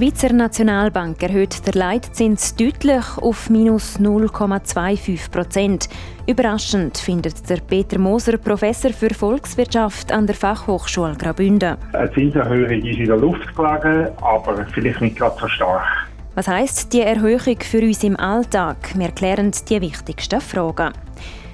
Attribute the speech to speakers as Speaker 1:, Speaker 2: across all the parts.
Speaker 1: Schweizer Nationalbank erhöht den Leitzins deutlich auf minus 0,25 Prozent. Überraschend findet der Peter Moser, Professor für Volkswirtschaft an der Fachhochschule Graubünden.
Speaker 2: Eine Zinserhöhung ist in der Luft gelegen, aber vielleicht nicht gerade so stark.
Speaker 1: Was heisst die Erhöhung für uns im Alltag? Wir klären die wichtigsten Fragen.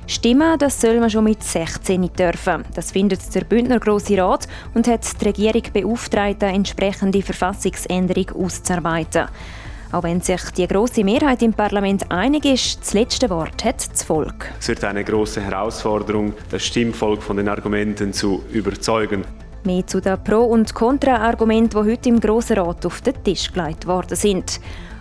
Speaker 1: Stimmen, das soll man schon mit 16 dürfen. Das findet der Bündner Grosse Rat und hat die Regierung beauftragt, eine entsprechende Verfassungsänderung auszuarbeiten. Auch wenn sich die große Mehrheit im Parlament einig ist, das letzte Wort hat das Volk.
Speaker 3: Es wird eine große Herausforderung, das Stimmvolk von den Argumenten zu überzeugen.
Speaker 1: Mehr zu den Pro- und Kontra-Argumenten, die heute im Grossen Rat auf den Tisch gelegt worden sind.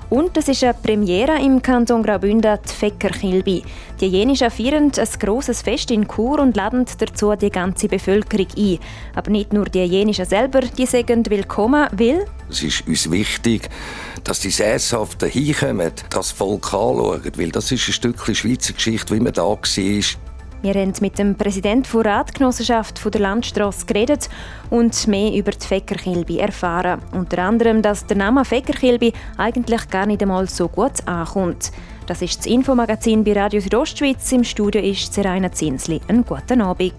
Speaker 1: Und es ist eine Premiere im Kanton Graubünden, die Fäckerkilbi. Die Jenischen feiern ein grosses Fest in Chur und laden dazu die ganze Bevölkerung ein. Aber nicht nur die Jenischen selber, die sagen willkommen, weil...
Speaker 4: Es ist uns wichtig, dass die Sesshaften hinkommen, das Volk anschauen, weil das ist ein Stückchen Schweizer Geschichte, wie man da war.
Speaker 1: Wir haben mit dem Präsidenten der Ratgenossenschaft der Landstrasse geredet und mehr über die Fäckerkilbi erfahren. Unter anderem, dass der Name Fäckerkilbi eigentlich gar nicht einmal so gut ankommt. Das ist das Infomagazin bei Radio Südostschweiz. Im Studio ist Seraina Zinsli. Einen guten Abend.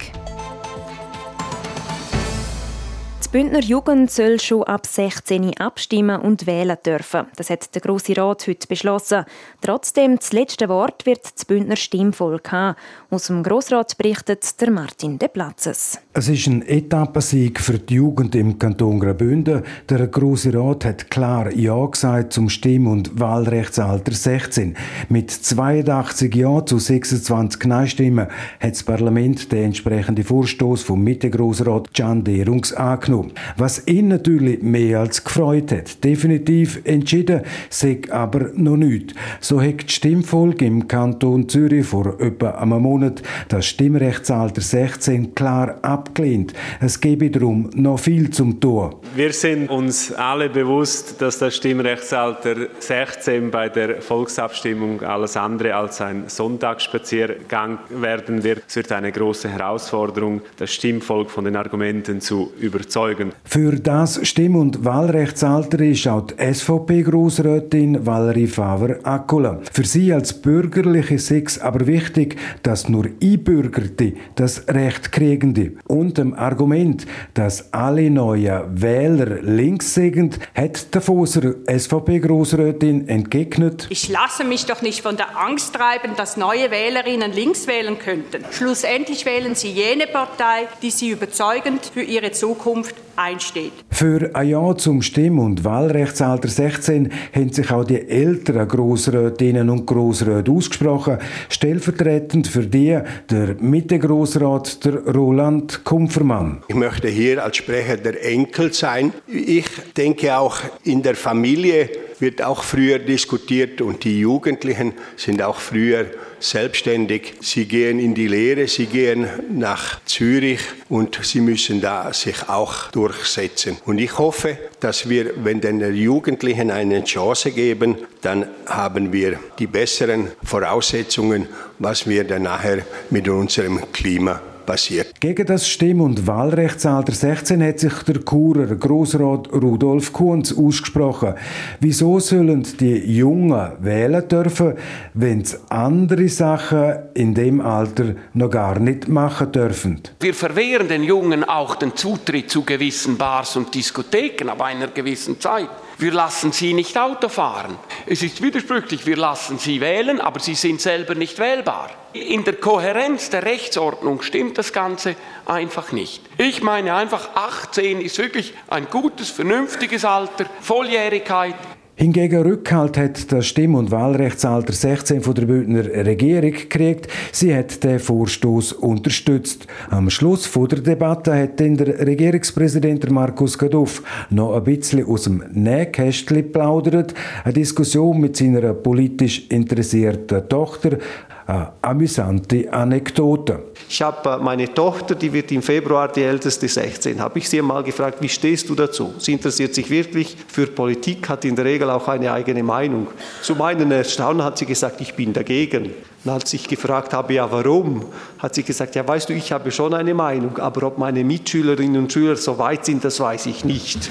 Speaker 1: Die Bündner Jugend soll schon ab 16 abstimmen und wählen dürfen. Das hat der Grosse Rat heute beschlossen. Trotzdem, das letzte Wort wird das Bündner Stimmvolk haben. Aus dem Grossrat berichtet der Martin De Platzes.
Speaker 5: Es ist ein Etappensieg für die Jugend im Kanton Graubünden. Der Grosse Rat hat klar Ja gesagt zum Stimm- und Wahlrechtsalter 16. Mit 82 Ja zu 26 Nein-Stimmen hat das Parlament den entsprechenden Vorstoß vom Mitte-Grossrat Can Derungs angenommen genommen. Was ihn natürlich mehr als gefreut hat. Definitiv entschieden sei aber noch nicht. So hat die Stimmfolge im Kanton Zürich vor etwa einem Monat das Stimmrechtsalter 16 klar abgelehnt. Es gebe darum noch viel zum tun.
Speaker 3: Wir sind uns alle bewusst, dass das Stimmrechtsalter 16 bei der Volksabstimmung alles andere als ein Sonntagsspaziergang werden wird. Es wird eine große Herausforderung, das Stimmvolk von den Argumenten zu überzeugen überzeugen.
Speaker 5: Für das Stimm- und Wahlrechtsalter ist auch die SVP-Grossrätin Valerie Faver-Akula. Für sie als Bürgerliche ist aber wichtig, dass nur Einbürgerte das Recht kriegen. Und dem Argument, dass alle neuen Wähler links sind, hat der Foser SVP-Grossrätin entgegnet.
Speaker 6: Ich lasse mich doch nicht von der Angst treiben, dass neue Wählerinnen links wählen könnten. Schlussendlich wählen sie jene Partei, die sie überzeugend für ihre Zukunft einsteht.
Speaker 5: Für ein Ja zum Stimm- und Wahlrechtsalter 16 haben sich auch die älteren Grossrätinnen und Grossräte ausgesprochen. Stellvertretend für die der Mitte-Grossrat, der Roland Kumpfermann.
Speaker 7: Ich möchte hier als Sprecher der Enkel sein. Ich denke auch in der Familie wird auch früher diskutiert und die Jugendlichen sind auch früher selbstständig. Sie gehen in die Lehre, sie gehen nach Zürich und sie müssen da sich auch durchsetzen. Und ich hoffe, dass wir, wenn den Jugendlichen eine Chance geben, dann haben wir die besseren Voraussetzungen, was wir dann nachher mit unserem Klima passiert.
Speaker 5: Gegen das Stimm- und Wahlrechtsalter 16 hat sich der Churer Grossrat Rudolf Kunz ausgesprochen. Wieso sollen die Jungen wählen dürfen, wenn sie andere Sachen in dem Alter noch gar nicht machen dürfen?
Speaker 8: Wir verwehren den Jungen auch den Zutritt zu gewissen Bars und Diskotheken ab einer gewissen Zeit. Wir lassen sie nicht Auto fahren. Es ist widersprüchlich, wir lassen sie wählen, aber sie sind selber nicht wählbar. In der Kohärenz der Rechtsordnung stimmt das Ganze einfach nicht. Ich meine einfach, 18 ist wirklich ein gutes, vernünftiges Alter, Volljährigkeit.
Speaker 5: Hingegen Rückhalt hat das Stimm- und Wahlrechtsalter 16 von der Bündner Regierung gekriegt. Sie hat den Vorstoß unterstützt. Am Schluss von der Debatte hat dann der Regierungspräsident Markus Gaduff noch ein bisschen aus dem Nähkästchen plaudert. Eine Diskussion mit seiner politisch interessierten Tochter amüsante Anekdote.
Speaker 9: Ich habe meine Tochter, die wird im Februar die älteste 16, habe ich sie mal gefragt, wie stehst du dazu? Sie interessiert sich wirklich für Politik, hat in der Regel auch eine eigene Meinung. Zu meinem Erstaunen hat sie gesagt, ich bin dagegen. Und als ich gefragt habe, ja warum, hat sie gesagt, ja weißt du, ich habe schon eine Meinung, aber ob meine Mitschülerinnen und Schüler so weit sind, das weiß ich nicht.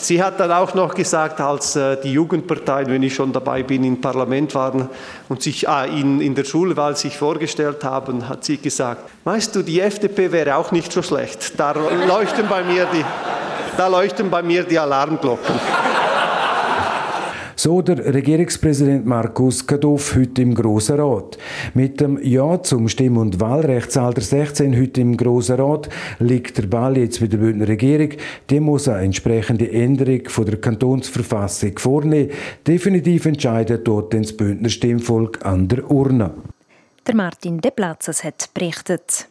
Speaker 9: Sie hat dann auch noch gesagt, als äh, die Jugendparteien, wenn ich schon dabei bin, im Parlament waren und sich ah, in, in der Schulwahl sich vorgestellt haben, hat sie gesagt, weißt du, die FDP wäre auch nicht so schlecht. Da leuchten bei mir die, da leuchten bei mir die Alarmglocken.
Speaker 5: So der Regierungspräsident Markus Kadoff heute im Grossen Rat. Mit dem Ja zum Stimm- und Wahlrechtsalter 16 heute im Grossen Rat liegt der Ball jetzt bei der Bündner Regierung. Die muss eine entsprechende Änderung von der Kantonsverfassung vornehmen. Definitiv entscheidet dort das Bündner Stimmvolk an der Urne.
Speaker 1: Der Martin De Platzes hat berichtet.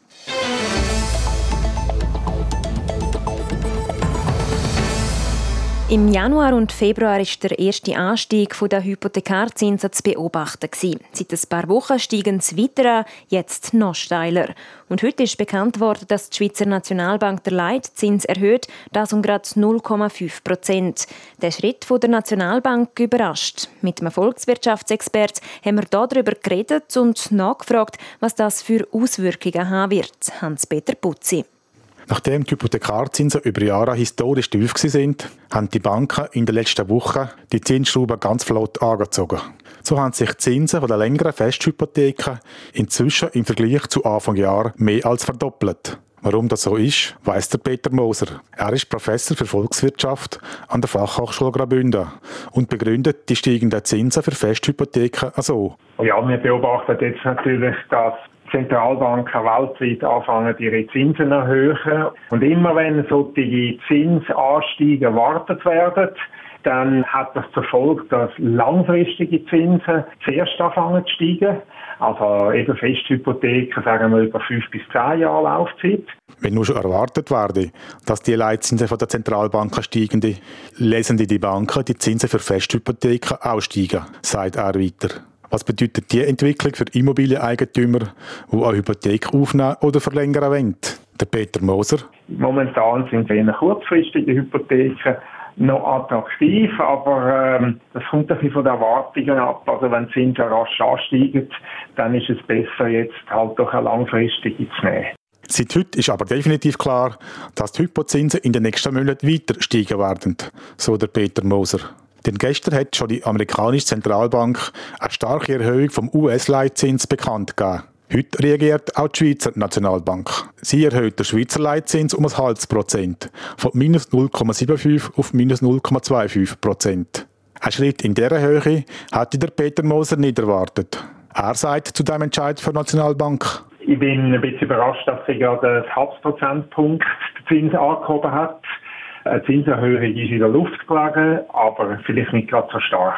Speaker 1: Im Januar und Februar ist der erste Anstieg der Hypothekarzinsen zu beobachten. Seit ein paar Wochen steigen sie weiter an, jetzt noch steiler. Und heute ist bekannt worden, dass die Schweizer Nationalbank der Leitzins erhöht, das um gerade 0,5 Prozent. Der Schritt von der Nationalbank überrascht. Mit einem Volkswirtschaftsexpert haben wir darüber geredet und nachgefragt, was das für Auswirkungen haben wird. Hans-Peter Putzi.
Speaker 10: Nachdem die Hypothekarzinsen über Jahre historisch tief sind, haben die Banken in den letzten Wochen die Zinsschrauben ganz flott angezogen. So haben sich die Zinsen der längeren Festhypotheken inzwischen im Vergleich zu Anfang Jahr mehr als verdoppelt. Warum das so ist, weiß der Peter Moser. Er ist Professor für Volkswirtschaft an der Fachhochschule Graubünden und begründet die steigenden Zinsen für Festhypotheken so.
Speaker 2: Ja, wir beobachten jetzt natürlich, dass Zentralbanken weltweit anfangen, ihre Zinsen zu erhöhen. Und immer wenn solche Zinsanstiege erwartet werden, dann hat das zur Folge, dass langfristige Zinsen zuerst anfangen zu steigen. Also eben Festhypotheken, sagen wir, über fünf bis zehn Jahre Laufzeit.
Speaker 10: Wenn nur schon erwartet werde, dass die Leitzinsen von der Zentralbanken steigen, lesen die Banken die Zinsen für Festhypotheken auch steigen, sagt er weiter. Was bedeutet die Entwicklung für Immobilieneigentümer, die eine Hypothek aufnehmen oder verlängern wollen? Der Peter Moser.
Speaker 2: Momentan sind eher kurzfristige Hypotheken noch attraktiv, aber ähm, das kommt ein bisschen von den Erwartungen ab. Also wenn Zinsen rasch ansteigen, dann ist es besser, jetzt halt doch eine langfristige zu nehmen.
Speaker 10: Seit heute ist aber definitiv klar, dass die Hypozinsen in den nächsten Monaten weiter steigen werden, so der Peter Moser. Denn gestern hat schon die amerikanische Zentralbank eine starke Erhöhung vom US-Leitzins bekannt gegeben. Heute reagiert auch die Schweizer Nationalbank. Sie erhöht den Schweizer Leitzins um ein halbes Prozent, von minus 0,75 auf minus 0,25 Prozent. Ein Schritt in dieser Höhe hatte der Peter Moser nicht erwartet. Er sagt zu dem Entscheid der Nationalbank.
Speaker 2: Ich bin ein bisschen überrascht, dass sie gerade den Zins angehoben hat. Eine Zinserhöhung ist in der Luft gelegen, aber vielleicht nicht gerade so stark.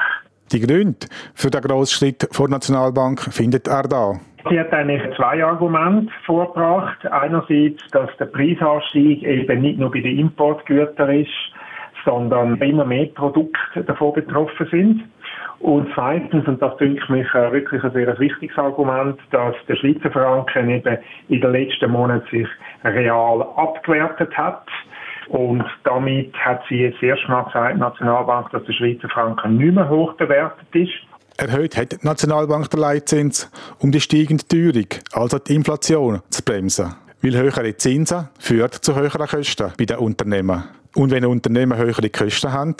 Speaker 10: Die Gründe für den grossen Schritt vor der Nationalbank findet er da.
Speaker 2: Sie hat eigentlich zwei Argumente vorgebracht. Einerseits, dass der Preisanstieg eben nicht nur bei den Importgütern ist, sondern immer mehr Produkte davon betroffen sind. Und zweitens, und das denke ich mich wirklich ein sehr wichtiges Argument, dass der Schweizer Franken eben in den letzten Monaten sich real abgewertet hat. Und damit hat sie jetzt erstmal gesagt, die Nationalbank, dass der Schweizer Franken nicht mehr hoch bewertet ist.
Speaker 10: Erhöht hat die Nationalbank den Leitzins, um die steigende Teuerung, also die Inflation, zu bremsen. Weil höhere Zinsen führt zu höheren Kosten bei den Unternehmen. Und wenn Unternehmen höhere Kosten haben,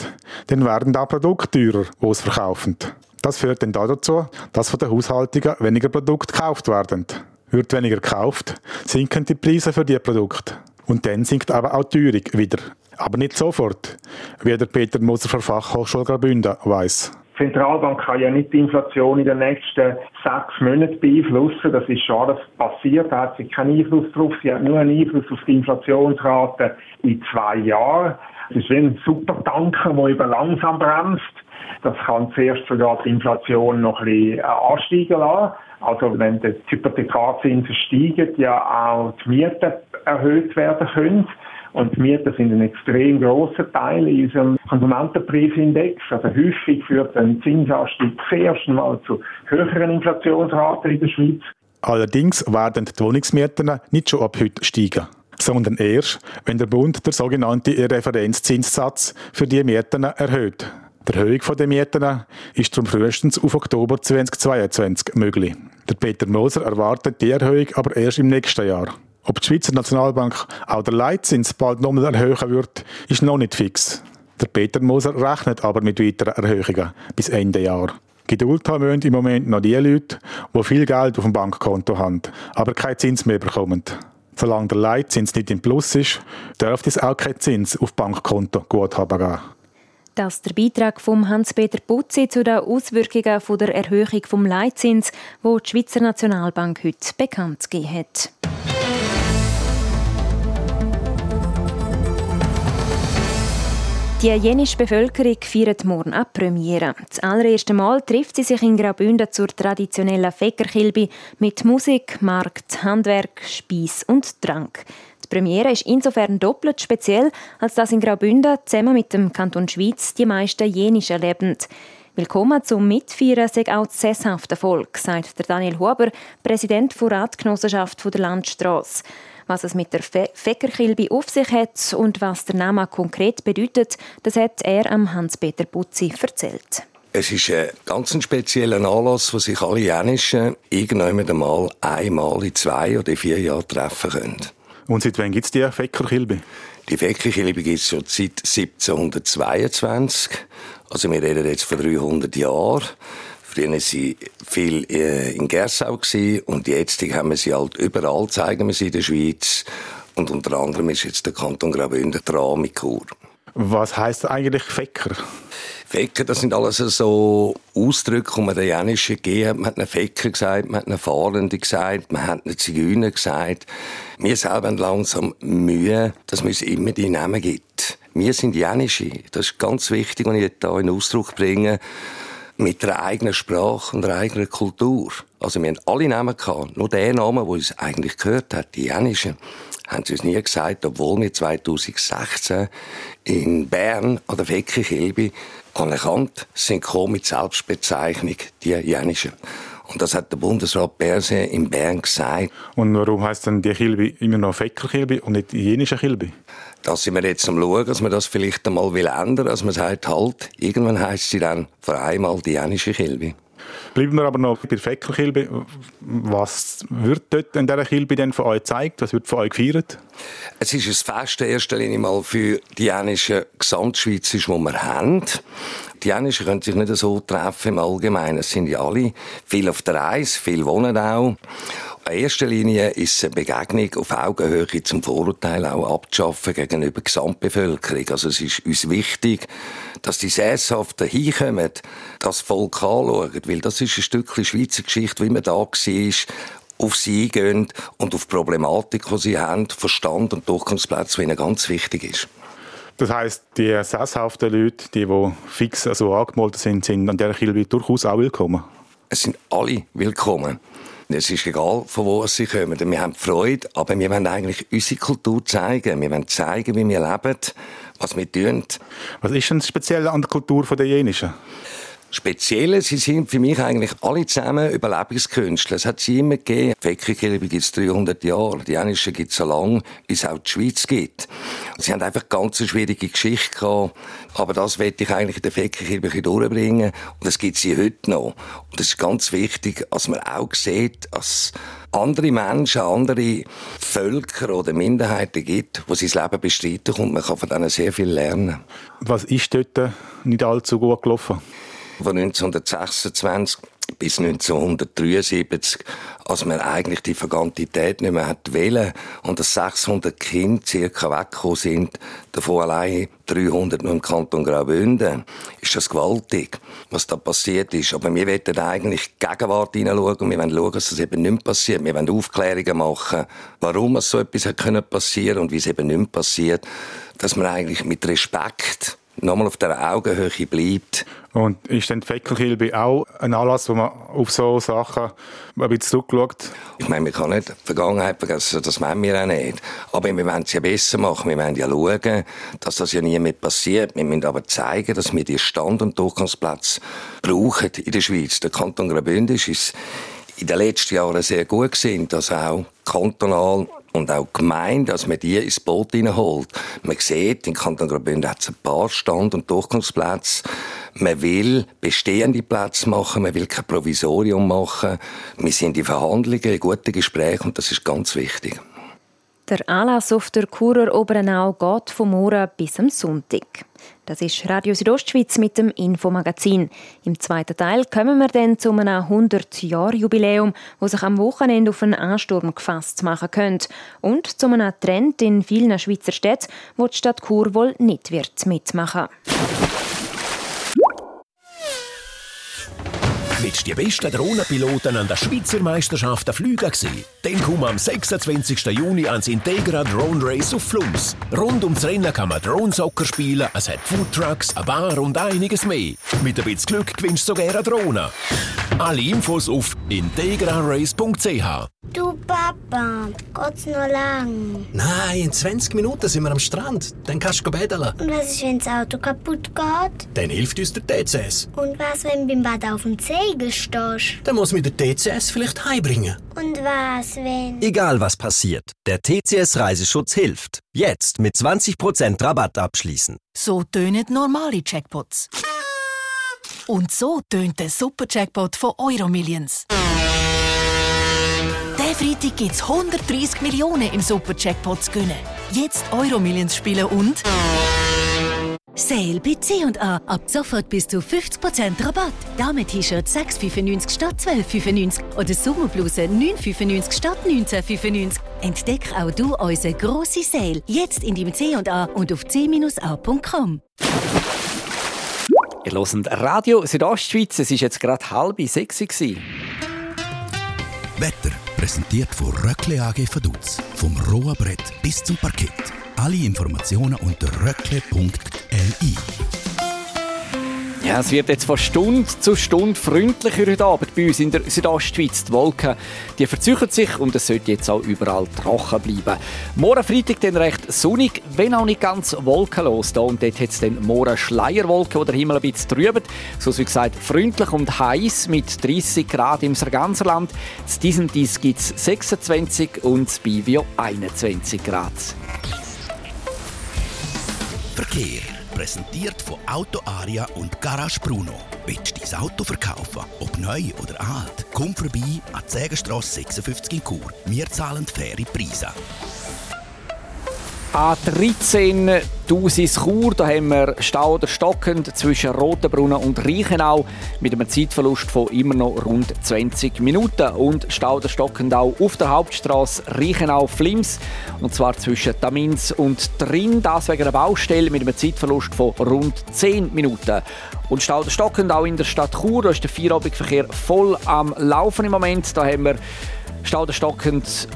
Speaker 10: dann werden auch Produkte teurer, die sie verkaufen. Das führt dann dazu, dass von den Haushaltungen weniger Produkte gekauft werden. Wird weniger gekauft, sinken die Preise für diese Produkte. Und dann sinkt aber auch die Teuerung wieder. Aber nicht sofort, wie der Peter Moser von Fachhochschule Graubünden weiss.
Speaker 2: Die Zentralbank kann ja nicht die Inflation in den nächsten sechs Monaten beeinflussen. Das ist schon alles passiert. Da hat sie keinen Einfluss drauf. Sie hat nur einen Einfluss auf die Inflationsrate in zwei Jahren. Es ist wie ein Supertanker, der über langsam bremst. Das kann zuerst sogar die Inflation noch ein bisschen äh, ansteigen lassen. Also wenn die Hypothekarzinsen steigen, ja auch die Mieten erhöht werden können. Und die Mieten sind ein extrem grosser Teil in unserem Konsumentenpreisindex. Also häufig führt ein Zinsanstieg das erste Mal zu höheren Inflationsraten in der Schweiz.
Speaker 10: Allerdings werden die Wohnungsmieten nicht schon ab heute steigen, sondern erst, wenn der Bund der sogenannte Referenzzinssatz für die Mieten erhöht. Die Erhöhung der Mieten ist darum frühestens auf Oktober 2022 möglich. Der Peter Moser erwartet die Erhöhung aber erst im nächsten Jahr. Ob die Schweizer Nationalbank auch der Leitzins bald nochmal erhöhen wird, ist noch nicht fix. Der Peter Moser rechnet aber mit weiteren Erhöhungen bis Ende Jahr. Geduld haben müssen im Moment noch die Leute, die viel Geld auf dem Bankkonto haben, aber keinen Zins mehr bekommen. Solange der Leitzins nicht im Plus ist, darf es auch keinen Zins auf Bankkonto Guthaben geben.
Speaker 1: Das ist der Beitrag von Hans-Peter Putzi zu den Auswirkungen der Erhöhung des Leitzins, wo die Schweizer Nationalbank heute bekannt gegeben hat. Die jenische Bevölkerung feiert morgen ab Premiere. Das allererste Mal trifft sie sich in Graubünden zur traditionellen Fäckerkilbe mit Musik, Markt, Handwerk, Speis und Trank. Premiere ist insofern doppelt speziell, als dass in Graubünden zusammen mit dem Kanton Schweiz die meisten Jenisch erleben. Willkommen zum Mitfeiern sei auch das sesshafte Volk, sagt der Daniel Huber, Präsident der Ratgenossenschaft der Landstrasse. Was es mit der Fe Fäckerkilbe auf sich hat und was der Name konkret bedeutet, das hat er am Hans-Peter Putzi erzählt.
Speaker 4: Es ist ein ganz spezieller Anlass, wo sich alle Jänischen irgendwann einmal in zwei oder vier Jahren treffen können.
Speaker 10: Und seit wann gibt es die Fäckerkilbe?
Speaker 4: Die Fäckerkilbe gibt es schon seit 1722. Also wir reden jetzt von 300 Jahren. Früher waren sie viel äh, in Gersau und jetzt haben wir sie halt überall, zeigen wir sie in der Schweiz. Und unter anderem ist jetzt der Kanton Graubünden dran mit Chur.
Speaker 10: Was heisst eigentlich Fäcker?
Speaker 4: Fäcker, das sind alles so Ausdrücke, die man den Jänischen gegeben hat. Man hat einen Fäcker gesagt, man hat einen Fahrenden gesagt, man hat einen Zigeuner gesagt. Wir selber haben langsam Mühe, dass man uns immer die Namen gibt. Wir sind Jänische. Das ist ganz wichtig, wenn ich da in Ausdruck bringe mit einer eigenen Sprache und einer eigenen Kultur. Also wir haben alle Namen gehabt. Nur der Name, der uns eigentlich gehört hat, die Jänischen, haben sie uns nie gesagt, obwohl wir 2016 in Bern an der Fecke anerkannt sind mit Selbstbezeichnung die Jänischen. Und das hat der Bundesrat Berse in Bern gesagt.
Speaker 10: Und warum heißt denn die Kilbe immer noch Feckerkilbe und nicht jenische Kilbe?
Speaker 4: Das sind wir jetzt am schauen, dass man das vielleicht einmal will ändern, dass man sagt, halt, irgendwann heisst sie dann vor einmal die jänische Kilbe.
Speaker 10: Bleiben wir aber noch bei der Feckerkilbe. Was wird dort in dieser Kilbe denn von euch gezeigt? Was wird von euch gefeiert?
Speaker 4: Es ist ein Fest in erster Linie mal für die jänischen Gesamtschweizer, die wir haben. Die Jänischen können sich nicht so treffen im Allgemeinen. Es sind ja alle viel auf der Reise, viel wohnen auch. In erster Linie ist es eine Begegnung auf Augenhöhe zum Vorurteil auch abzuschaffen gegenüber der Gesamtbevölkerung. Also es ist uns wichtig, dass die Sesshaften hinkommen, das Volk anschauen, weil das ist ein Stückchen Schweizer Geschichte, wie man da war, auf sie gehen und auf die Problematik, die sie haben, Verstand und Durchgangsplätze, die ihnen ganz wichtig ist.
Speaker 10: Das heisst, die sesshaften Leute, die, die fix also angemeldet sind, sind an dieser Kirche durchaus auch willkommen?
Speaker 4: Es sind alle willkommen. Es ist egal, von wo sie kommen. Wir haben Freude, aber wir wollen eigentlich unsere Kultur zeigen. Wir wollen zeigen, wie wir leben, was wir tun.
Speaker 10: Was ist denn speziell an der Kultur der Jenischen?
Speaker 4: Spezielle, sie sind für mich eigentlich alle zusammen Überlebenskünstler. Es hat sie immer gegeben. Die gibt es 300 Jahre, die Jänische gibt es so lange, wie es auch die Schweiz gibt. Sie haben einfach ganz eine schwierige Geschichte gehabt, aber das werde ich eigentlich in der Fäckerkirche durchbringen und das gibt sie heute noch. Und es ist ganz wichtig, dass man auch sieht, dass andere Menschen, andere Völker oder Minderheiten gibt, die sein Leben bestreiten und man kann von denen sehr viel lernen.
Speaker 10: Was ist dort nicht allzu gut gelaufen?
Speaker 4: Von 1926 bis 1973, als man eigentlich die Vergantität nicht mehr hat wählen und dass 600 Kinder circa weggekommen sind, davon allein 300 nur im Kanton Graubünden, ist das gewaltig, was da passiert ist. Aber wir wollen eigentlich Gegenwart hineinschauen wir wollen schauen, dass das eben nicht passiert. Wir wollen Aufklärungen machen, warum so etwas passieren können und wie es eben nicht passiert. Dass man eigentlich mit Respekt nochmal auf der Augenhöhe bleibt.
Speaker 10: Und ist dann die Feckelkilbe auch ein Anlass, wo man auf so Sachen ein bisschen zurückschaut?
Speaker 4: Ich meine, wir können nicht die Vergangenheit vergessen, das wollen wir auch nicht. Aber wir wollen es ja besser machen. Wir wollen ja schauen, dass das ja nie mehr passiert. Wir müssen aber zeigen, dass wir die Stand- und Durchgangsplätze brauchen in der Schweiz. Der Kanton Graubünden ist in den letzten Jahren sehr gut gewesen, dass auch kantonal und auch gemeint, dass man die ins Boot hineinholt. Man sieht, in Kanton Graubünden hat es ein paar Stand- und Durchgangsplätze. Man will bestehende Plätze machen, man will kein Provisorium machen. Wir sind in Verhandlungen, in guten Gesprächen und das ist ganz wichtig.
Speaker 1: Der Anlass auf der Churer Oberenau geht vom Morgen bis am Sonntag. Das ist Radio Südostschweiz mit dem Infomagazin. Im zweiten Teil kommen wir dann zu einem 100-Jahr-Jubiläum, wo sich am Wochenende auf einen Ansturm gefasst machen könnte. Und zu einem Trend in vielen Schweizer Städten, wo die Stadt Chur wohl nicht wird mitmachen
Speaker 11: Willst du die besten Drohnenpiloten an der Schweizer Meisterschaften fliegen sehen? Dann komm am 26. Juni ans Integra Drone Race auf Flums. Rund ums Rennen kann man Drohensoccer spielen, es hat Foodtrucks, eine Bar und einiges mehr. Mit ein bisschen Glück gewinnst du sogar eine Drohne. Alle Infos auf integrarace.ch
Speaker 12: Du Papa, geht's noch lang?
Speaker 13: Nein, in 20 Minuten sind wir am Strand. Dann kannst du betteln.
Speaker 12: Und was ist, wenn das Auto kaputt geht?
Speaker 13: Dann hilft uns der TCS.
Speaker 12: Und was, wenn beim Bad auf dem Segel stehst?
Speaker 13: Dann muss mir der TCS vielleicht heimbringen.
Speaker 12: Und was, wenn...
Speaker 14: Egal was passiert, der TCS Reiseschutz hilft. Jetzt mit 20% Rabatt abschließen.
Speaker 15: So tönen normale Jackpots. Und so tönt der Super-Jackpot von Euromillions. Der Freitag gibt es 130 Millionen im Super-Jackpot zu gewinnen. Jetzt Euromillions spielen und...
Speaker 16: Sale bei C&A. Ab sofort bis zu 50% Rabatt. Dame-T-Shirt 6,95 statt 12,95 oder Sommerbluse 9,95 statt 19,95. Entdeck auch du unsere grosse Sale. Jetzt in deinem C&A und auf c-a.com.
Speaker 17: Ihr hört Radio Südostschweiz. Es war jetzt gerade halb sechs.
Speaker 18: Wetter präsentiert von Röckle AG Vaduz. Vom rohen Brett bis zum Parkett. Alle Informationen unter röckle.li.
Speaker 17: Ja, es wird jetzt von Stunde zu Stunde freundlicher heute Abend bei uns in der Südostschweiz. Die Wolken die verzögern sich und es sollte jetzt auch überall trocken bleiben. Morgen Freitag dann recht sonnig, wenn auch nicht ganz wolkenlos. Da und dort hat es dann morgen Schleierwolken, wo der Himmel ein bisschen trübt. So wie gesagt, freundlich und heiß mit 30 Grad im Sarganserland. In diesem Dies gibt es 26 und in Bivio 21 Grad.
Speaker 18: Verkehr. Präsentiert von Auto Aria und Garage Bruno. Willst du dein Auto verkaufen? Ob neu oder alt? Komm vorbei an die Sägenstrasse 56 in Chur. Wir zahlen faire Preise.
Speaker 17: A13 Dusis Chur, da haben wir Stau stockend zwischen Rotenbrunnen und Reichenau mit einem Zeitverlust von immer noch rund 20 Minuten. Und Stau stockend auch auf der Hauptstraße Reichenau-Flims und zwar zwischen Tamins und Trin, das wegen einer Baustelle mit einem Zeitverlust von rund 10 Minuten. Und Stau stockend auch in der Stadt Chur, da ist der Feierabendverkehr voll am Laufen im Moment. Da haben wir Stau stockend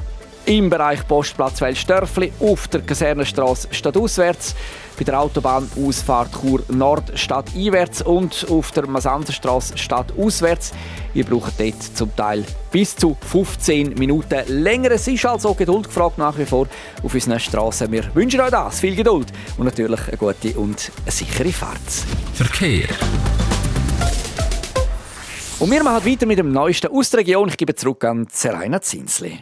Speaker 17: im Bereich Postplatz Welsdörfli auf der Kasernenstraße stadtauswärts, bei der Autobahnausfahrt Chur Nord stadteinwärts und auf der Masanzerstraße stadtauswärts. Ihr braucht dort zum Teil bis zu 15 Minuten länger. Es ist also Geduld gefragt nach wie vor auf unseren Straßen. Wir wünschen euch das, viel Geduld und natürlich eine gute und eine sichere Fahrt.
Speaker 18: Verkehr.
Speaker 17: Und wir machen weiter mit dem Neuesten aus der Region. Ich gebe zurück an Seraina Zinsli.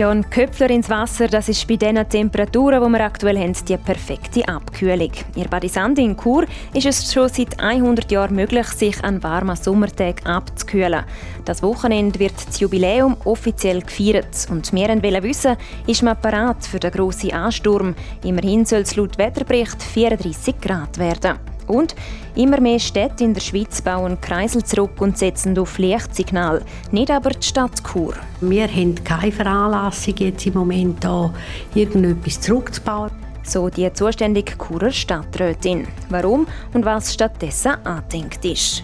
Speaker 1: Ja, ein Köpfler ins Wasser, das ist bei diesen Temperaturen, die wir aktuell haben, die perfekte Abkühlung. In Badisande in Chur ist es schon seit 100 Jahren möglich, sich an warmen Sommertagen abzukühlen. Das Wochenende wird das Jubiläum offiziell gefeiert. Und wir wollen wissen, ist man bereit für den grossen Ansturm? Immerhin soll es laut Wetterbericht 34 Grad werden. Und immer mehr Städte in der Schweiz bauen Kreisel zurück und setzen auf Lichtsignal, nicht aber die Stadt Chur.
Speaker 19: Wir haben keine Veranlassung jetzt im Moment da irgendetwas zurückzubauen.
Speaker 1: So die zuständige Churer Stadträtin. Warum und was stattdessen angedenkt ist.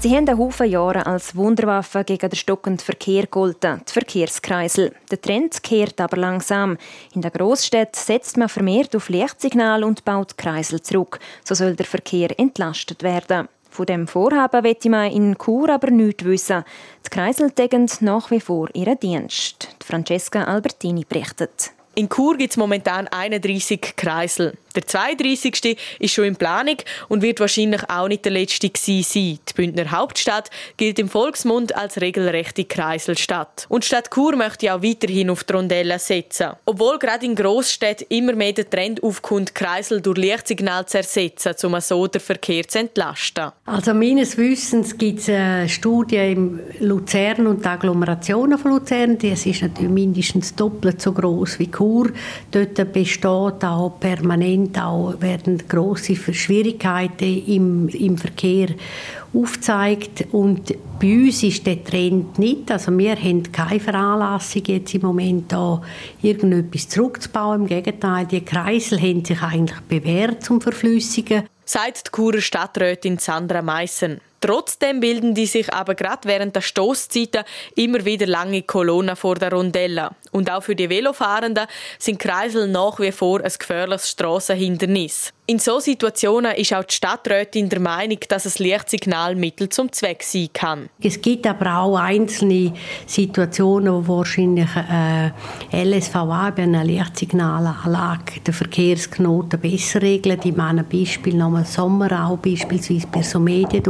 Speaker 1: Sie haben einen Haufen Jahre als Wunderwaffe gegen den stockenden Verkehr gegolten, die Verkehrskreisel. Der Trend kehrt aber langsam. In der Großstadt setzt man vermehrt auf Lichtsignal und baut Kreisel zurück. So soll der Verkehr entlastet werden. Von dem Vorhaben möchte man in Chur aber nichts wissen. Die Kreisel decken nach wie vor ihren Dienst. Francesca Albertini berichtet.
Speaker 20: In Chur gibt es momentan 31 Kreisel. Der 32. ist schon in Planung und wird wahrscheinlich auch nicht der letzte sein. Die Bündner Hauptstadt gilt im Volksmund als regelrechte Kreiselstadt. Und Stadt Chur möchte auch weiterhin auf die Rondellen setzen. Obwohl gerade in Grossstädten immer mehr der Trend aufkommt, Kreisel durch Lichtsignal zu ersetzen, um so den Verkehr zu entlasten.
Speaker 19: Also meines Wissens gibt es eine Studie in Luzern und die Agglomerationen von Luzern. Das ist natürlich mindestens doppelt so groß wie Chur. Dort besteht auch permanent Moment auch werden große Schwierigkeiten im, im Verkehr aufzeigt und bei uns ist der Trend nicht, also wir haben keine Veranlassung jetzt im Moment da irgendetwas zurückzubauen, im Gegenteil, die Kreisel haben sich eigentlich bewährt zum Verflüssigen.
Speaker 20: Sagt die Churer Stadträtin Sandra Meissen. Trotzdem bilden die sich aber gerade während der Stoßzeiten immer wieder lange Kolonnen vor der Rondelle. Und auch für die Velofahrenden sind Kreisel nach wie vor ein gefährliches Strassenhindernis. In so Situationen ist auch die Stadträtin der Meinung, dass es Lichtsignal Mittel zum Zweck sein kann.
Speaker 19: Es gibt aber auch einzelne Situationen, wo wahrscheinlich äh, LSVA bei einer Lichtsignalanlage den Verkehrsknoten besser regelt. Ich meine Beispiel nochmal Sommerau, beispielsweise bei so Medien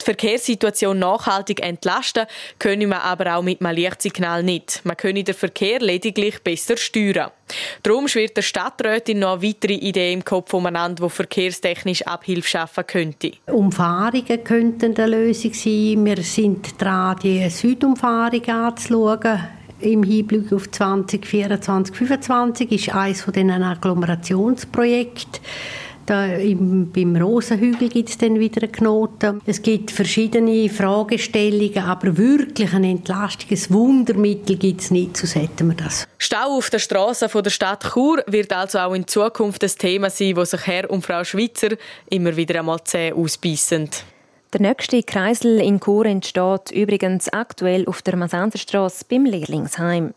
Speaker 20: Die Verkehrssituation nachhaltig entlasten können wir aber auch mit einem Lichtsignal nicht. Man können den Verkehr lediglich besser steuern. Darum schwirrt der Stadträtin noch eine weitere Idee im Kopf umeinander, die verkehrstechnisch Abhilfe schaffen könnte.
Speaker 19: Umfahrungen könnten eine Lösung sein. Wir sind dran, die Südumfahrung anzuschauen im Hinblick auf 2024, 2025 ist eines von diesen Agglomerationsprojekten da im, beim Rosenhügel gibt es dann wieder einen Knoten. Es gibt verschiedene Fragestellungen, aber wirklich ein Entlastungs Wundermittel gibt es nicht, so hätten wir das.
Speaker 20: Stau auf der Straße der Stadt Chur wird also auch in Zukunft ein Thema sein, wo sich Herr und Frau Schweizer immer wieder einmal zäh ausbeissen.
Speaker 1: Der nächste Kreisel in Chur entsteht übrigens aktuell auf der Masanderstrasse beim Lehrlingsheim.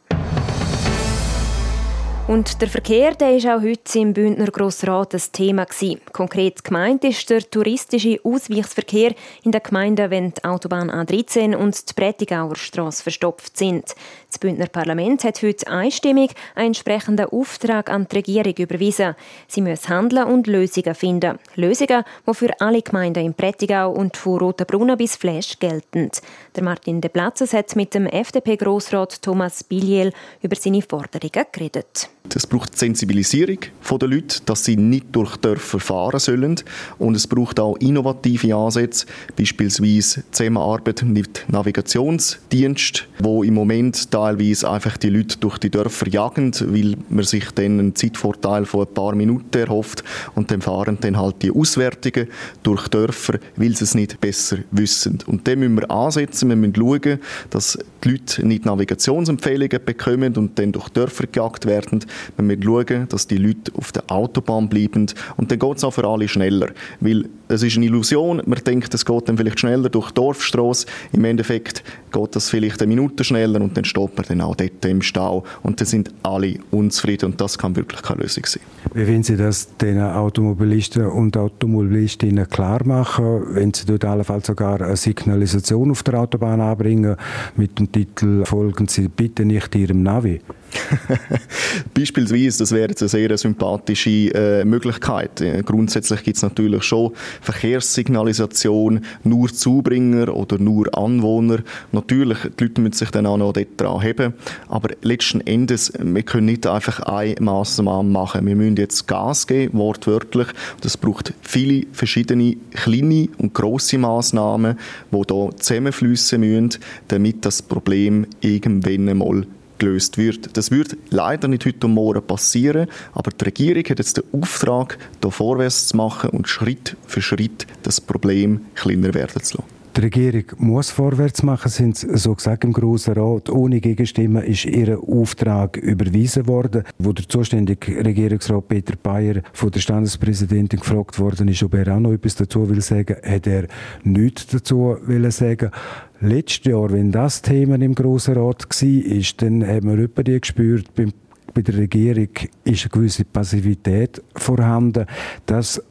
Speaker 1: Und der Verkehr der ist auch heute im Bündner Grossrat ein Thema. Gewesen. Konkret gemeint ist der touristische Ausweichsverkehr in den Gemeinden, wenn die Autobahn A13 und die Prätigauer Strasse verstopft sind. Das Bündner Parlament hat heute einstimmig einen entsprechenden Auftrag an die Regierung überwiesen. Sie müssen handeln und Lösungen finden. Lösungen, die für alle Gemeinden im Prätigau und von Rotenbrunnen bis Fläsch gelten. Der Martin De Platzes hat mit dem FDP-Grossrat Thomas Biliel über seine Forderungen geredet.
Speaker 21: Es braucht Sensibilisierung der Leute, dass sie nicht durch Dörfer fahren sollen. Und es braucht auch innovative Ansätze, beispielsweise Zusammenarbeit mit Navigationsdiensten, wo im Moment teilweise einfach die Leute durch die Dörfer jagen, weil man sich dann einen Zeitvorteil von ein paar Minuten erhofft und dann fahren dann halt die Auswertungen durch Dörfer, weil sie es nicht besser wissen. Und dem müssen wir ansetzen, wir müssen schauen, dass die Leute nicht Navigationsempfehlungen bekommen und dann durch Dörfer gejagt werden, wenn wir schauen, dass die Leute auf der Autobahn bleiben. Und dann geht es auch für alle schneller. Weil es ist eine Illusion, man denkt, es geht dann vielleicht schneller durch die Dorfstrasse. Im Endeffekt geht das vielleicht eine Minute schneller und dann steht man dann auch dort im Stau. Und dann sind alle unzufrieden und das kann wirklich keine Lösung sein.
Speaker 5: Wie wollen Sie das den Automobilisten und Automobilistinnen klar machen, wenn Sie dort allenfalls sogar eine Signalisation auf der Autobahn anbringen mit dem Titel «Folgen Sie bitte nicht Ihrem Navi»?
Speaker 21: Beispielsweise, das wäre jetzt eine sehr sympathische äh, Möglichkeit. Äh, grundsätzlich gibt es natürlich schon Verkehrssignalisation, nur Zubringer oder nur Anwohner. Natürlich, die Leute müssen sich dann auch noch dort dran haben. Aber letzten Endes, wir können nicht einfach eine Massnahme machen. Wir müssen jetzt Gas geben, wortwörtlich. Das braucht viele verschiedene kleine und grosse Massnahmen, die hier zusammenfließen müssen, damit das Problem irgendwann einmal gelöst wird. Das wird leider nicht heute morgen passieren, aber die Regierung hat jetzt den Auftrag, hier vorwärts zu machen und Schritt für Schritt das Problem kleiner werden zu lassen.
Speaker 5: Die Regierung muss vorwärts machen, sind so gesagt im Grossen Rat. Ohne Gegenstimmen ist ihr Auftrag überwiesen worden. Wo der zuständige Regierungsrat Peter Bayer von der Standespräsidentin gefragt worden ist, ob er auch noch etwas dazu will sagen, hat er nichts dazu will sagen. Letztes Jahr, wenn das Thema im Grossen Rat war, dann haben wir etwa die gespürt, bei der Regierung ist eine gewisse Passivität vorhanden. Das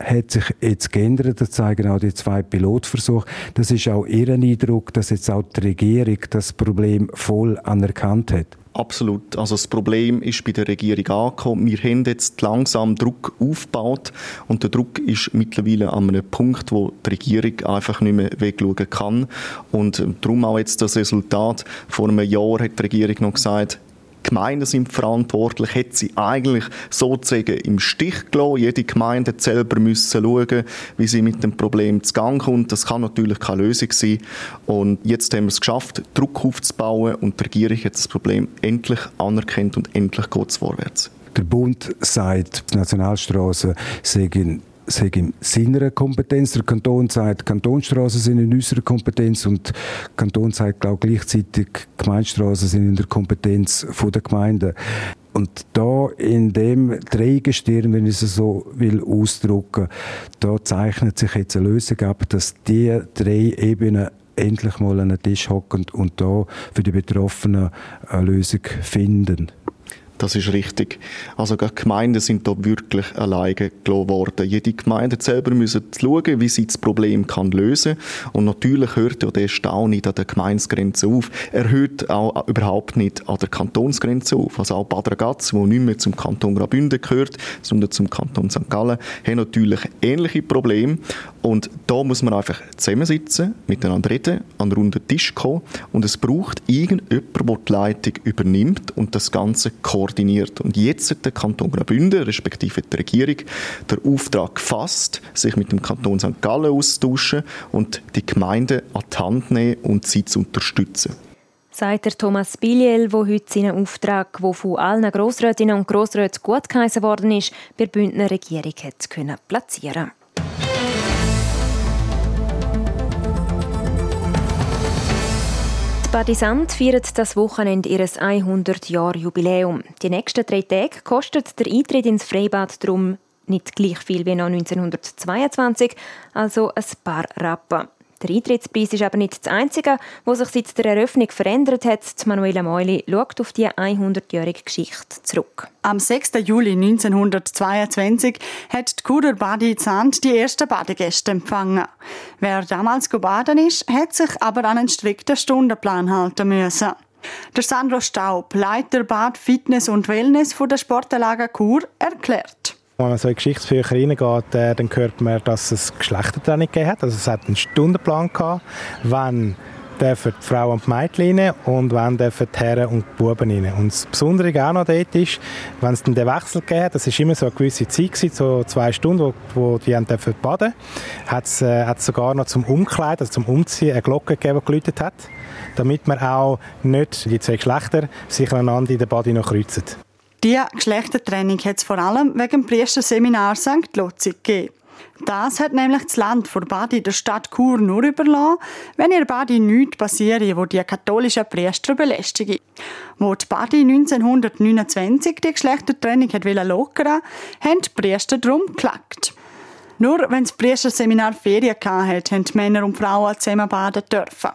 Speaker 5: hat sich jetzt geändert. Das zeigen auch die zwei Pilotversuche. Das ist auch Ihr Eindruck, dass jetzt auch die Regierung das Problem voll anerkannt hat.
Speaker 21: Absolut. Also das Problem ist bei der Regierung angekommen. Wir haben jetzt langsam Druck aufgebaut und der Druck ist mittlerweile an einem Punkt, wo die Regierung einfach nicht mehr wegschauen kann. Und darum auch jetzt das Resultat. Vor einem Jahr hat die Regierung noch gesagt, Gemeinden sind verantwortlich, hätte sie eigentlich sozusagen im Stich gelassen. Jede Gemeinde selber müssen schauen, wie sie mit dem Problem zu Gang kommt. Das kann natürlich keine Lösung sein. Und jetzt haben wir es geschafft, Druck aufzubauen und die Regierung hat das Problem endlich anerkannt und endlich geht es vorwärts.
Speaker 5: Der Bund sagt, die Nationalstraßen seien sei in seiner Kompetenz. Der Kanton sagt, Kantonstraßen sind in unserer Kompetenz und der Kanton sagt glaube gleichzeitig, Gemeindestraßen sind in der Kompetenz der Gemeinden. Und da in dem Dreigestirn, wenn ich es so will ausdrücken, da zeichnet sich jetzt eine Lösung ab, dass die drei Ebenen endlich mal an den Tisch hocken und da für die Betroffenen eine Lösung finden.
Speaker 21: Das ist richtig. Also die Gemeinden sind da wirklich alleine gelassen worden. Jede Gemeinde selber müssen schauen, wie sie das Problem kann lösen Und natürlich hört ja der Stau nicht an der Gemeindegrenze auf. Er hört auch überhaupt nicht an der Kantonsgrenze auf. Also auch Bad Ragaz, wo nicht mehr zum Kanton Graubünden gehört, sondern zum Kanton St. Gallen, haben natürlich ähnliche Probleme. Und da muss man einfach zusammensitzen, miteinander reden, an einen runden Tisch kommen. Und es braucht irgendjemand, der die Leitung übernimmt und das Ganze koordiniert koordiniert. Und jetzt hat der Kanton Graubünden, respektive die Regierung, den Auftrag gefasst, sich mit dem Kanton St. Gallen auszutauschen und die Gemeinden an die Hand nehmen und sie zu unterstützen
Speaker 1: sagt der Thomas Biliel, der heute seinen Auftrag, der von allen Grossrätinnen und Grossräten gut geheißen worden ist, bei der Bündner Regierung hat können Badisant feiert das Wochenende ihr 100-Jahr-Jubiläum. Die nächsten drei Tage kostet der Eintritt ins Freibad darum nicht gleich viel wie noch 1922, also ein paar Rappen. Der Eintrittspreis ist aber nicht das Einzige, was sich seit der Eröffnung verändert hat. Manuela Meuli schaut auf die 100-jährige Geschichte zurück.
Speaker 22: Am 6. Juli 1922 hat die Kurer Badi Zand die ersten Badegäste empfangen. Wer damals gebaden ist, hat sich aber an einen strikten Stundenplan halten müssen. Der Sandro Staub, Leiter Bad Fitness und Wellness von der Sportanlage Kur, erklärt.
Speaker 23: Wenn man so in Geschichtsbücher reingeht, äh, dann hört man, dass es Geschlechtertraining gegeben hat. Also es hat einen Stundenplan gehabt, wann dürfen die Frauen und die Mädchen rein und wann dürfen die Herren und die Buben rein. Und das Besondere auch noch dort ist, wenn es dann den Wechsel gegeben hat, das war immer so eine gewisse Zeit, gewesen, so zwei Stunden, wo, wo die haben dürfen baden hat es äh, sogar noch zum Umkleiden, also zum Umziehen, eine Glocke gegeben, die geläutet hat, damit man auch nicht die zwei Geschlechter sich einander in der Bade noch kreuzen.
Speaker 22: Diese Geschlechtertrennung hat es vor allem wegen dem Priesterseminar St. Lotzig gegeben. Das hat nämlich das Land vor Badi der Stadt Chur nur überlassen, wenn ihr Badi nichts passiere, wo die katholischen Priester belästigen. Wo die Badi 1929 die Geschlechtertrennung hat lockern haben die Priester darum geklagt. Nur wenn das Priesterseminar Ferien hatte, haben Männer und Frauen zusammen baden dürfen.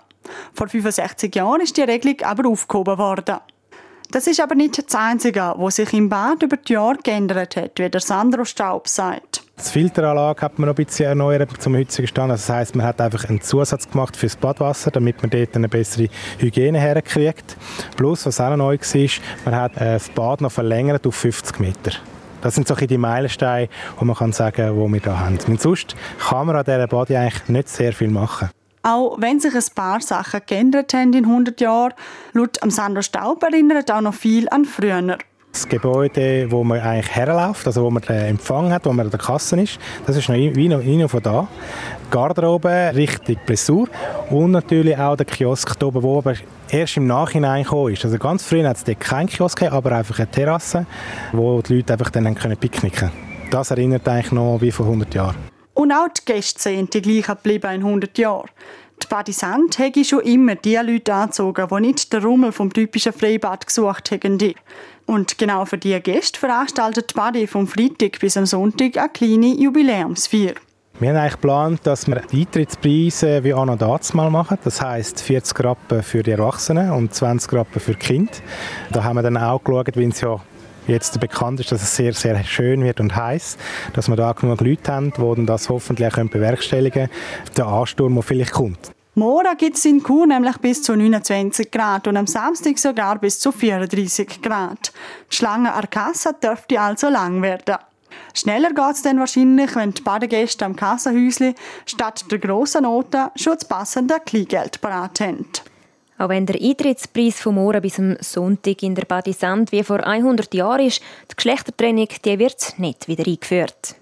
Speaker 22: Vor 65 Jahren ist die Regelung aber aufgehoben worden. Das ist aber nicht das Einzige, was sich im Bad über die Jahre geändert hat, wie der Sandro Staub sagt.
Speaker 23: Die Filteranlage hat man noch ein bisschen erneuert zum heutigen Stand. Also das heisst, man hat einfach einen Zusatz gemacht fürs Badwasser, damit man dort eine bessere Hygiene herkriegt. Plus, was auch neu war, man hat äh, das Bad noch verlängert auf 50 Meter. Das sind so die Meilensteine, die man kann sagen, die wir hier haben. Und sonst kann man an dieser Body eigentlich nicht sehr viel machen.
Speaker 22: Auch wenn sich ein paar Sachen geändert haben in 100 Jahren, laut Sandro Staub erinnert auch noch viel an früher.
Speaker 23: Das Gebäude, wo man eigentlich herläuft, also wo man den Empfang hat, wo man an der Kasse ist, das ist noch wie noch, noch von da. Garderobe Richtung Blessur und natürlich auch der Kiosk da oben, wo aber erst im Nachhinein gekommen ist. Also ganz früh hat es dort keinen Kiosk aber einfach eine Terrasse, wo die Leute einfach dann picknicken Das erinnert eigentlich noch wie vor 100 Jahren.
Speaker 22: Und auch die Gäste sind die gleichen geblieben in 100 Jahren. Die Badisant hätte schon immer die Leute angezogen, die nicht den Rummel vom typischen Freibad gesucht hätten. Und genau für diese Gäste veranstaltet die Badi vom Freitag bis am Sonntag eine kleine Jubiläumsfeier.
Speaker 23: Wir haben eigentlich geplant, dass wir die Eintrittspreise wie Anna Dats mal machen. Das heisst 40 Rappen für die Erwachsenen und 20 Rappen für die Kinder. Da haben wir dann auch geschaut, wenn es ja jetzt bekannt ist, dass es sehr, sehr schön wird und heiß, dass wir da genug Leute haben, die das hoffentlich auch bewerkstelligen können, der Ansturm, der vielleicht kommt.
Speaker 22: Morgen gibt es in Chur nämlich bis zu 29 Grad und am Samstag sogar bis zu 34 Grad. Die Schlange Arcassa dürfte also lang werden. Schneller geht es dann wahrscheinlich, wenn die Badegäste am Kassenhäusli statt der grossen Noten schon das passende Kleingeld parat haben.
Speaker 1: Auch wenn der Eintrittspreis vom Morgen bis zum Sonntag in der Badisand wie vor 100 Jahren ist, die Geschlechtertrennung die wird nicht wieder eingeführt.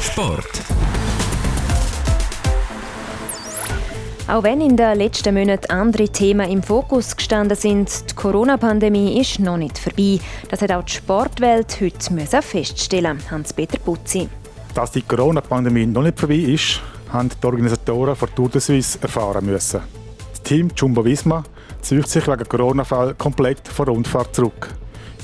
Speaker 11: Sport.
Speaker 1: Auch wenn in den letzten Monaten andere Themen im Fokus gestanden sind, die Corona-Pandemie ist noch nicht vorbei. Das hat auch die Sportwelt heute feststellen Hans-Peter Putzi.
Speaker 10: Dass die Corona-Pandemie noch nicht vorbei ist, haben die Organisatoren von Tour de Suisse erfahren müssen. Team Jumbo Visma zieht sich wegen Corona-Fall komplett von Rundfahrt zurück.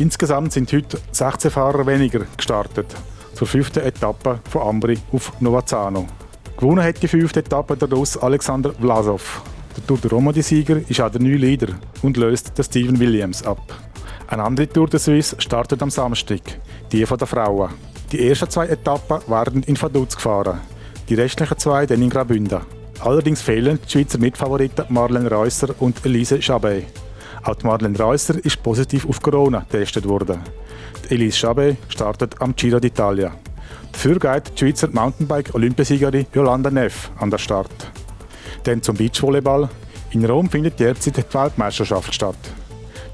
Speaker 10: Insgesamt sind heute 16 Fahrer weniger gestartet, zur fünften Etappe von Ambri auf Novazano. Gewonnen hat die fünfte Etappe der Russ Alexander Vlasov. Der Tour de Romandie-Sieger ist auch der neue Leader und löst den Steven Williams ab. Eine andere Tour de Suisse startet am Samstag, die von der Frauen. Die ersten zwei Etappen werden in Vaduz gefahren, die restlichen zwei dann in Graubünden. Allerdings fehlen die Schweizer Mitfavoriten Marlene Reusser und Elise Chabet. Auch Marlene Reusser ist positiv auf Corona getestet worden. Elise Chabet startet am Giro d'Italia. Dafür geht die Schweizer Mountainbike-Olympiasiegerin Yolanda Neff an den Start. Dann zum Beachvolleyball. In Rom findet derzeit die Weltmeisterschaft statt.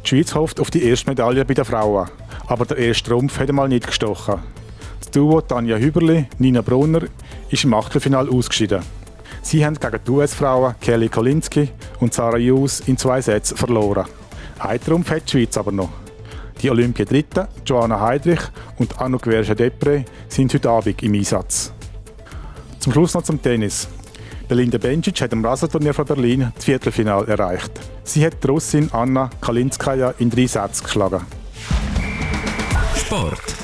Speaker 10: Die Schweiz hofft auf die erste Medaille bei den Frauen, aber der erste Rumpf hat einmal nicht gestochen. Das Duo Tanja Hüberli, Nina Brunner ist im Achtelfinale ausgeschieden. Sie haben gegen die US-Frauen Kelly Kolinski und Sarah Hughes in zwei Sätzen verloren. Ein Trumpf hat die Schweiz aber noch. Die Olympiadritten Joanna Heidrich und Anouk Verge-Depre sind heute Abend im Einsatz. Zum Schluss noch zum Tennis. Belinda Bencic hat im Rasenturnier von Berlin das Viertelfinale erreicht. Sie hat die Russin Anna Kalinskaya in drei Sätzen geschlagen.
Speaker 11: Sport.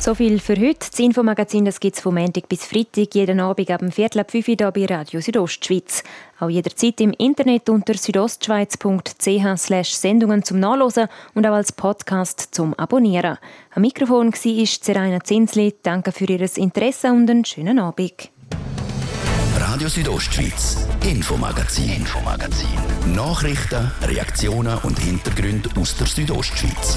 Speaker 1: So viel für heute. Das Infomagazin gibt es vom Montag bis Freitag, jeden Abend ab dem Viertel ab 5 Uhr bei Radio Südostschweiz. Auch jederzeit im Internet unter südostschweiz.ch Sendungen zum Nachlesen und auch als Podcast zum Abonnieren. Am Mikrofon war Zeraina Zinsli. Danke für Ihr Interesse und einen schönen Abend.
Speaker 18: Radio Südostschweiz, Infomagazin, Infomagazin. Nachrichten, Reaktionen und Hintergründe aus der Südostschweiz.